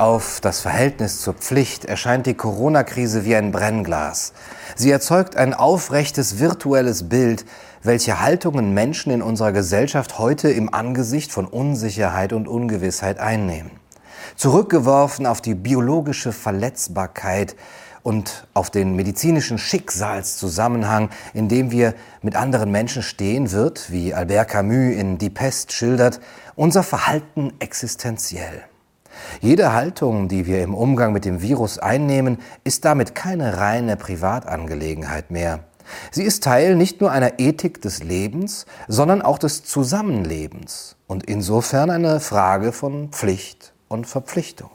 auf das Verhältnis zur Pflicht erscheint die Corona-Krise wie ein Brennglas. Sie erzeugt ein aufrechtes virtuelles Bild, welche Haltungen Menschen in unserer Gesellschaft heute im Angesicht von Unsicherheit und Ungewissheit einnehmen. Zurückgeworfen auf die biologische Verletzbarkeit und auf den medizinischen Schicksalszusammenhang, in dem wir mit anderen Menschen stehen, wird, wie Albert Camus in Die Pest schildert, unser Verhalten existenziell. Jede Haltung, die wir im Umgang mit dem Virus einnehmen, ist damit keine reine Privatangelegenheit mehr. Sie ist Teil nicht nur einer Ethik des Lebens, sondern auch des Zusammenlebens und insofern eine Frage von Pflicht und Verpflichtung.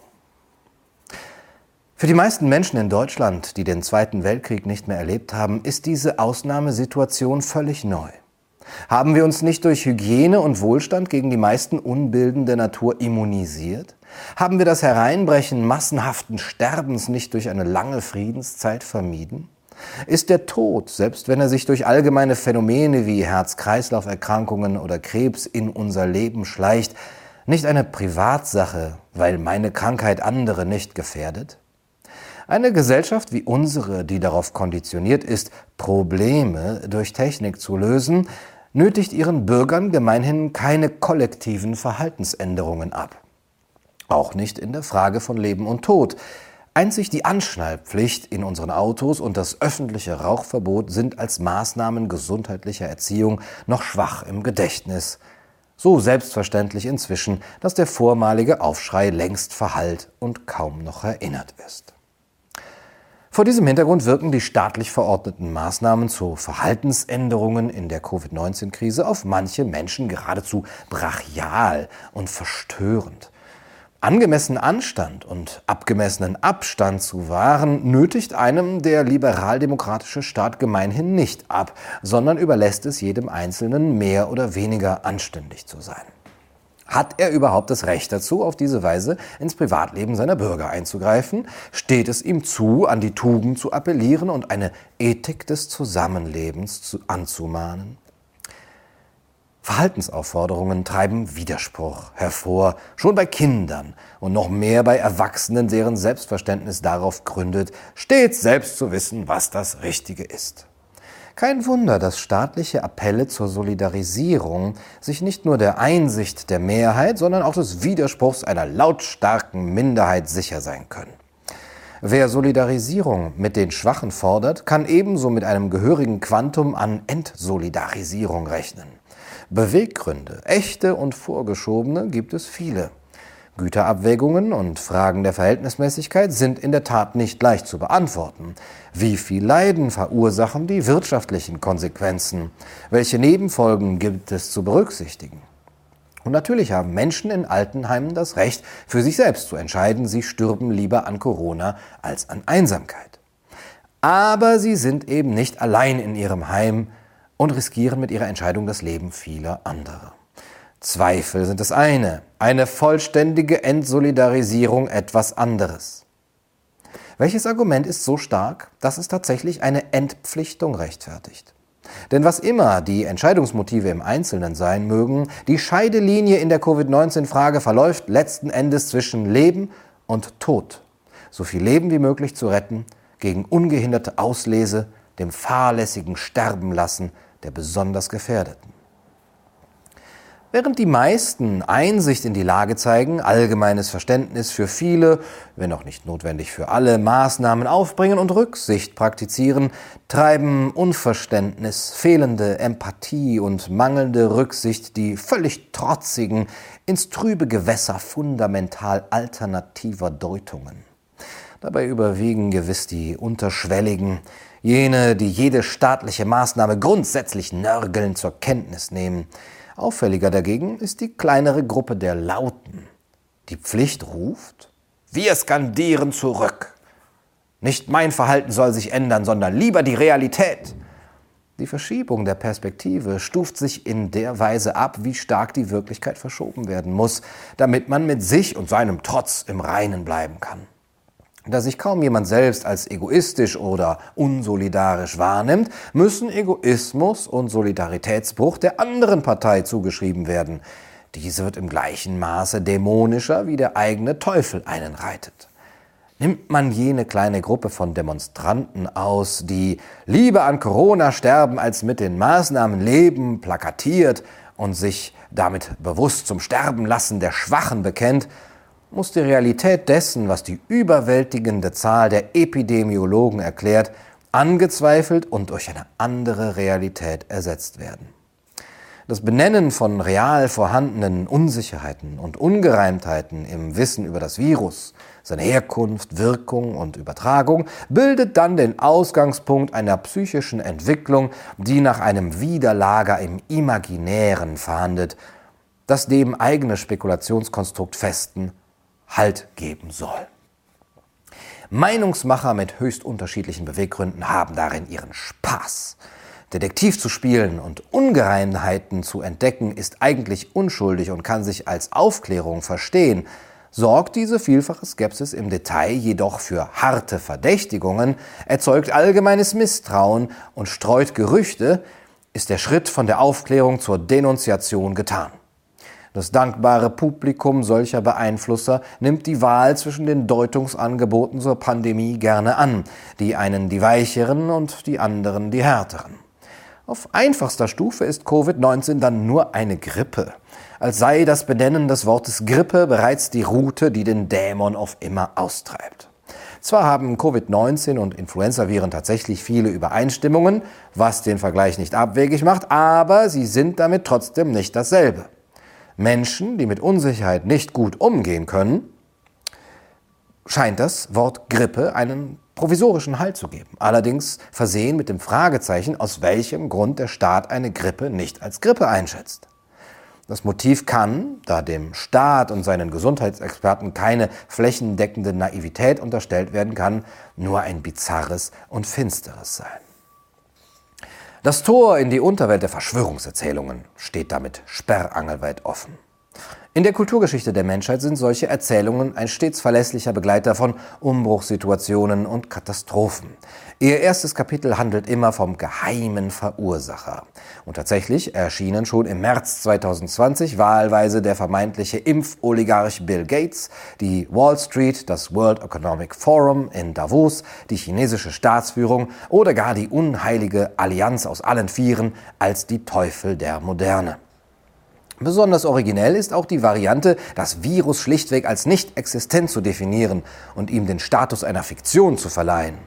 Für die meisten Menschen in Deutschland, die den Zweiten Weltkrieg nicht mehr erlebt haben, ist diese Ausnahmesituation völlig neu. Haben wir uns nicht durch Hygiene und Wohlstand gegen die meisten Unbilden der Natur immunisiert? Haben wir das Hereinbrechen massenhaften Sterbens nicht durch eine lange Friedenszeit vermieden? Ist der Tod, selbst wenn er sich durch allgemeine Phänomene wie Herz-Kreislauf-Erkrankungen oder Krebs in unser Leben schleicht, nicht eine Privatsache, weil meine Krankheit andere nicht gefährdet? Eine Gesellschaft wie unsere, die darauf konditioniert ist, Probleme durch Technik zu lösen, nötigt ihren Bürgern gemeinhin keine kollektiven Verhaltensänderungen ab. Auch nicht in der Frage von Leben und Tod. Einzig die Anschnallpflicht in unseren Autos und das öffentliche Rauchverbot sind als Maßnahmen gesundheitlicher Erziehung noch schwach im Gedächtnis. So selbstverständlich inzwischen, dass der vormalige Aufschrei längst verhallt und kaum noch erinnert ist. Vor diesem Hintergrund wirken die staatlich verordneten Maßnahmen zu Verhaltensänderungen in der Covid-19-Krise auf manche Menschen geradezu brachial und verstörend. Angemessen Anstand und abgemessenen Abstand zu wahren, nötigt einem der liberaldemokratische Staat gemeinhin nicht ab, sondern überlässt es jedem Einzelnen mehr oder weniger anständig zu sein. Hat er überhaupt das Recht dazu, auf diese Weise ins Privatleben seiner Bürger einzugreifen? Steht es ihm zu, an die Tugend zu appellieren und eine Ethik des Zusammenlebens zu, anzumahnen? Verhaltensaufforderungen treiben Widerspruch hervor, schon bei Kindern und noch mehr bei Erwachsenen, deren Selbstverständnis darauf gründet, stets selbst zu wissen, was das Richtige ist. Kein Wunder, dass staatliche Appelle zur Solidarisierung sich nicht nur der Einsicht der Mehrheit, sondern auch des Widerspruchs einer lautstarken Minderheit sicher sein können. Wer Solidarisierung mit den Schwachen fordert, kann ebenso mit einem gehörigen Quantum an Entsolidarisierung rechnen. Beweggründe, echte und vorgeschobene, gibt es viele. Güterabwägungen und Fragen der Verhältnismäßigkeit sind in der Tat nicht leicht zu beantworten. Wie viel Leiden verursachen die wirtschaftlichen Konsequenzen? Welche Nebenfolgen gibt es zu berücksichtigen? Und natürlich haben Menschen in Altenheimen das Recht, für sich selbst zu entscheiden, sie stürben lieber an Corona als an Einsamkeit. Aber sie sind eben nicht allein in ihrem Heim, und riskieren mit ihrer Entscheidung das Leben vieler anderer. Zweifel sind das eine, eine vollständige Entsolidarisierung etwas anderes. Welches Argument ist so stark, dass es tatsächlich eine Entpflichtung rechtfertigt? Denn was immer die Entscheidungsmotive im Einzelnen sein mögen, die Scheidelinie in der Covid-19-Frage verläuft letzten Endes zwischen Leben und Tod. So viel Leben wie möglich zu retten, gegen ungehinderte Auslese, dem fahrlässigen Sterben lassen der besonders Gefährdeten. Während die meisten Einsicht in die Lage zeigen, allgemeines Verständnis für viele, wenn auch nicht notwendig für alle Maßnahmen aufbringen und Rücksicht praktizieren, treiben Unverständnis, fehlende Empathie und mangelnde Rücksicht die völlig trotzigen ins trübe Gewässer fundamental alternativer Deutungen. Dabei überwiegen gewiss die unterschwelligen, Jene, die jede staatliche Maßnahme grundsätzlich nörgelnd zur Kenntnis nehmen. Auffälliger dagegen ist die kleinere Gruppe der Lauten. Die Pflicht ruft, wir skandieren zurück. Nicht mein Verhalten soll sich ändern, sondern lieber die Realität. Die Verschiebung der Perspektive stuft sich in der Weise ab, wie stark die Wirklichkeit verschoben werden muss, damit man mit sich und seinem Trotz im Reinen bleiben kann. Da sich kaum jemand selbst als egoistisch oder unsolidarisch wahrnimmt, müssen Egoismus und Solidaritätsbruch der anderen Partei zugeschrieben werden. Diese wird im gleichen Maße dämonischer, wie der eigene Teufel einen reitet. Nimmt man jene kleine Gruppe von Demonstranten aus, die lieber an Corona sterben, als mit den Maßnahmen leben, plakatiert und sich damit bewusst zum Sterben lassen der Schwachen bekennt, muss die Realität dessen, was die überwältigende Zahl der Epidemiologen erklärt, angezweifelt und durch eine andere Realität ersetzt werden. Das Benennen von real vorhandenen Unsicherheiten und Ungereimtheiten im Wissen über das Virus, seine Herkunft, Wirkung und Übertragung bildet dann den Ausgangspunkt einer psychischen Entwicklung, die nach einem Widerlager im Imaginären fahndet, das dem eigene Spekulationskonstrukt festen Halt geben soll. Meinungsmacher mit höchst unterschiedlichen Beweggründen haben darin ihren Spaß. Detektiv zu spielen und Ungereimtheiten zu entdecken ist eigentlich unschuldig und kann sich als Aufklärung verstehen. Sorgt diese vielfache Skepsis im Detail jedoch für harte Verdächtigungen, erzeugt allgemeines Misstrauen und streut Gerüchte, ist der Schritt von der Aufklärung zur Denunziation getan. Das dankbare Publikum solcher Beeinflusser nimmt die Wahl zwischen den Deutungsangeboten zur Pandemie gerne an, die einen die weicheren und die anderen die härteren. Auf einfachster Stufe ist Covid-19 dann nur eine Grippe, als sei das Benennen des Wortes Grippe bereits die Route, die den Dämon auf immer austreibt. Zwar haben Covid-19 und Influenzaviren tatsächlich viele Übereinstimmungen, was den Vergleich nicht abwegig macht, aber sie sind damit trotzdem nicht dasselbe. Menschen, die mit Unsicherheit nicht gut umgehen können, scheint das Wort Grippe einen provisorischen Halt zu geben. Allerdings versehen mit dem Fragezeichen, aus welchem Grund der Staat eine Grippe nicht als Grippe einschätzt. Das Motiv kann, da dem Staat und seinen Gesundheitsexperten keine flächendeckende Naivität unterstellt werden kann, nur ein bizarres und finsteres sein. Das Tor in die Unterwelt der Verschwörungserzählungen steht damit sperrangelweit offen. In der Kulturgeschichte der Menschheit sind solche Erzählungen ein stets verlässlicher Begleiter von Umbruchssituationen und Katastrophen. Ihr erstes Kapitel handelt immer vom geheimen Verursacher. Und tatsächlich erschienen schon im März 2020 wahlweise der vermeintliche Impfoligarch Bill Gates, die Wall Street, das World Economic Forum in Davos, die chinesische Staatsführung oder gar die unheilige Allianz aus allen Vieren als die Teufel der Moderne. Besonders originell ist auch die Variante, das Virus schlichtweg als nicht existent zu definieren und ihm den Status einer Fiktion zu verleihen.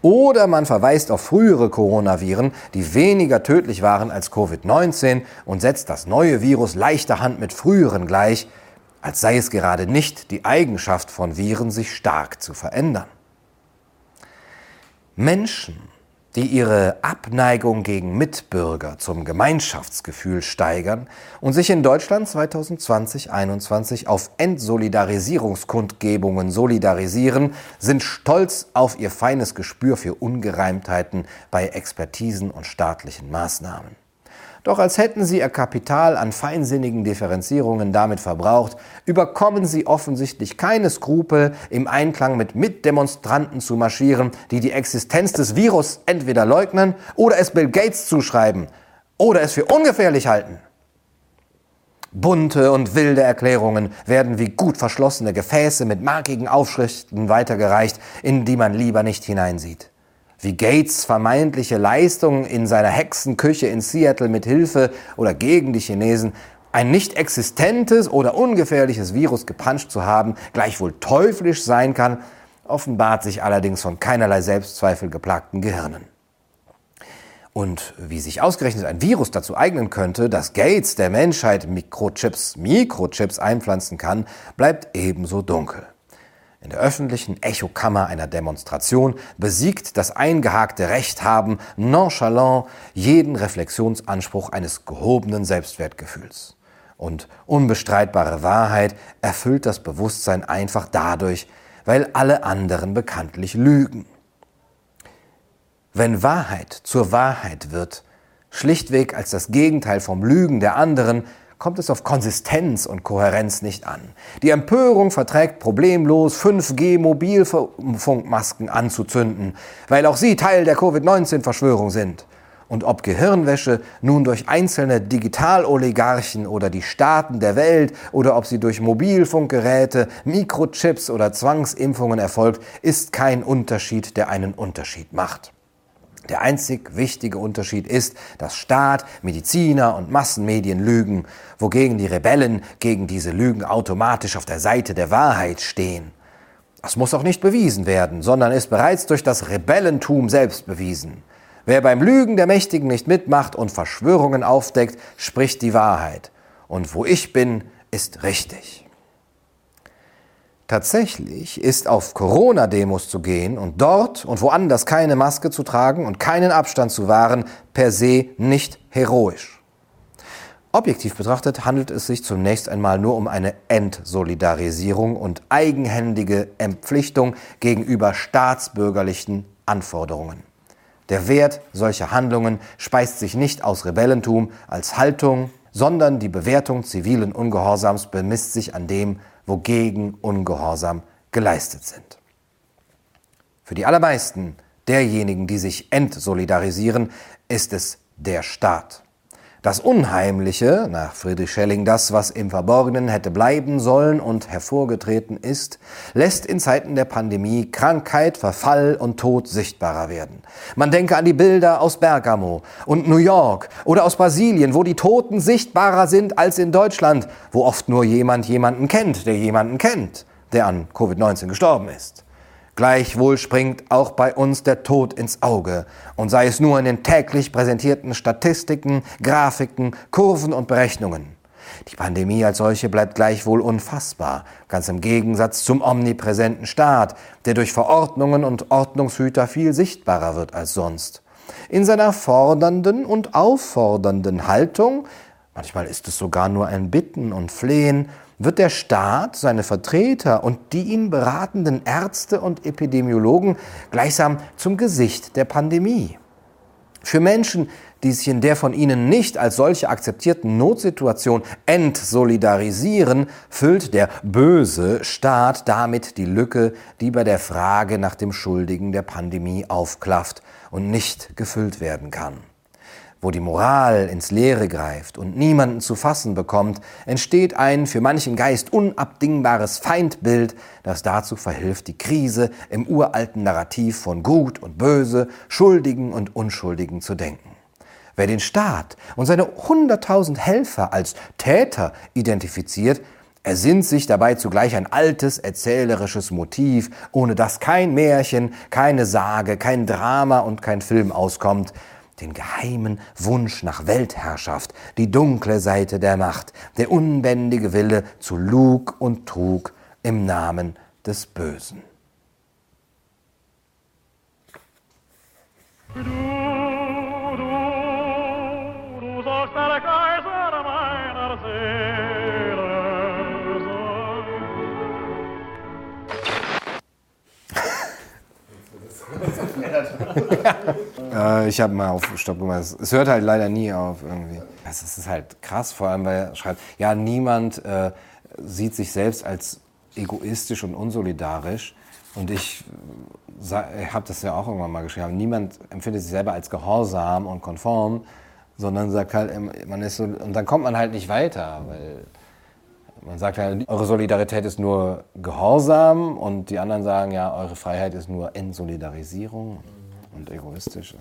Oder man verweist auf frühere Coronaviren, die weniger tödlich waren als Covid-19 und setzt das neue Virus leichter Hand mit früheren gleich, als sei es gerade nicht die Eigenschaft von Viren, sich stark zu verändern. Menschen die ihre Abneigung gegen Mitbürger zum Gemeinschaftsgefühl steigern und sich in Deutschland 2020-21 auf Entsolidarisierungskundgebungen solidarisieren, sind stolz auf ihr feines Gespür für Ungereimtheiten bei Expertisen und staatlichen Maßnahmen. Doch als hätten sie ihr Kapital an feinsinnigen Differenzierungen damit verbraucht, überkommen sie offensichtlich keine Skrupel, im Einklang mit Mitdemonstranten zu marschieren, die die Existenz des Virus entweder leugnen oder es Bill Gates zuschreiben oder es für ungefährlich halten. Bunte und wilde Erklärungen werden wie gut verschlossene Gefäße mit markigen Aufschriften weitergereicht, in die man lieber nicht hineinsieht wie Gates vermeintliche Leistungen in seiner Hexenküche in Seattle mit Hilfe oder gegen die Chinesen ein nicht existentes oder ungefährliches Virus gepanscht zu haben, gleichwohl teuflisch sein kann, offenbart sich allerdings von keinerlei Selbstzweifel geplagten Gehirnen. Und wie sich ausgerechnet ein Virus dazu eignen könnte, dass Gates der Menschheit Mikrochips, Mikrochips einpflanzen kann, bleibt ebenso dunkel in der öffentlichen Echokammer einer Demonstration besiegt das eingehakte Recht haben nonchalant jeden Reflexionsanspruch eines gehobenen Selbstwertgefühls. Und unbestreitbare Wahrheit erfüllt das Bewusstsein einfach dadurch, weil alle anderen bekanntlich lügen. Wenn Wahrheit zur Wahrheit wird, schlichtweg als das Gegenteil vom Lügen der anderen, kommt es auf Konsistenz und Kohärenz nicht an. Die Empörung verträgt problemlos 5G-Mobilfunkmasken anzuzünden, weil auch sie Teil der Covid-19-Verschwörung sind. Und ob Gehirnwäsche nun durch einzelne Digitaloligarchen oder die Staaten der Welt oder ob sie durch Mobilfunkgeräte, Mikrochips oder Zwangsimpfungen erfolgt, ist kein Unterschied, der einen Unterschied macht. Der einzig wichtige Unterschied ist, dass Staat, Mediziner und Massenmedien lügen, wogegen die Rebellen gegen diese Lügen automatisch auf der Seite der Wahrheit stehen. Das muss auch nicht bewiesen werden, sondern ist bereits durch das Rebellentum selbst bewiesen. Wer beim Lügen der Mächtigen nicht mitmacht und Verschwörungen aufdeckt, spricht die Wahrheit. Und wo ich bin, ist richtig. Tatsächlich ist auf Corona-Demos zu gehen und dort und woanders keine Maske zu tragen und keinen Abstand zu wahren, per se nicht heroisch. Objektiv betrachtet handelt es sich zunächst einmal nur um eine Entsolidarisierung und eigenhändige Empflichtung gegenüber staatsbürgerlichen Anforderungen. Der Wert solcher Handlungen speist sich nicht aus Rebellentum als Haltung, sondern die Bewertung zivilen Ungehorsams bemisst sich an dem, wogegen Ungehorsam geleistet sind. Für die allermeisten derjenigen, die sich entsolidarisieren, ist es der Staat. Das Unheimliche, nach Friedrich Schelling das, was im Verborgenen hätte bleiben sollen und hervorgetreten ist, lässt in Zeiten der Pandemie Krankheit, Verfall und Tod sichtbarer werden. Man denke an die Bilder aus Bergamo und New York oder aus Brasilien, wo die Toten sichtbarer sind als in Deutschland, wo oft nur jemand jemanden kennt, der jemanden kennt, der an Covid-19 gestorben ist. Gleichwohl springt auch bei uns der Tod ins Auge, und sei es nur in den täglich präsentierten Statistiken, Grafiken, Kurven und Berechnungen. Die Pandemie als solche bleibt gleichwohl unfassbar, ganz im Gegensatz zum omnipräsenten Staat, der durch Verordnungen und Ordnungshüter viel sichtbarer wird als sonst. In seiner fordernden und auffordernden Haltung, manchmal ist es sogar nur ein Bitten und Flehen, wird der Staat, seine Vertreter und die ihn beratenden Ärzte und Epidemiologen gleichsam zum Gesicht der Pandemie. Für Menschen, die sich in der von ihnen nicht als solche akzeptierten Notsituation entsolidarisieren, füllt der böse Staat damit die Lücke, die bei der Frage nach dem Schuldigen der Pandemie aufklafft und nicht gefüllt werden kann wo die Moral ins Leere greift und niemanden zu fassen bekommt, entsteht ein für manchen Geist unabdingbares Feindbild, das dazu verhilft, die Krise im uralten Narrativ von Gut und Böse, Schuldigen und Unschuldigen zu denken. Wer den Staat und seine hunderttausend Helfer als Täter identifiziert, ersinnt sich dabei zugleich ein altes erzählerisches Motiv, ohne das kein Märchen, keine Sage, kein Drama und kein Film auskommt, den geheimen Wunsch nach Weltherrschaft, die dunkle Seite der Macht, der unbändige Wille zu Lug und Trug im Namen des Bösen. Du, du, du sollst der Kaiser meiner Seele sein. Äh, ich habe mal auf Stopp gemacht. Es hört halt leider nie auf irgendwie. Das ist halt krass, vor allem weil er schreibt, ja, niemand äh, sieht sich selbst als egoistisch und unsolidarisch. Und ich, ich habe das ja auch irgendwann mal geschrieben, niemand empfindet sich selber als gehorsam und konform, sondern sagt halt, man ist so, und dann kommt man halt nicht weiter, weil man sagt halt, eure Solidarität ist nur Gehorsam und die anderen sagen, ja, eure Freiheit ist nur Entsolidarisierung und egoistisch.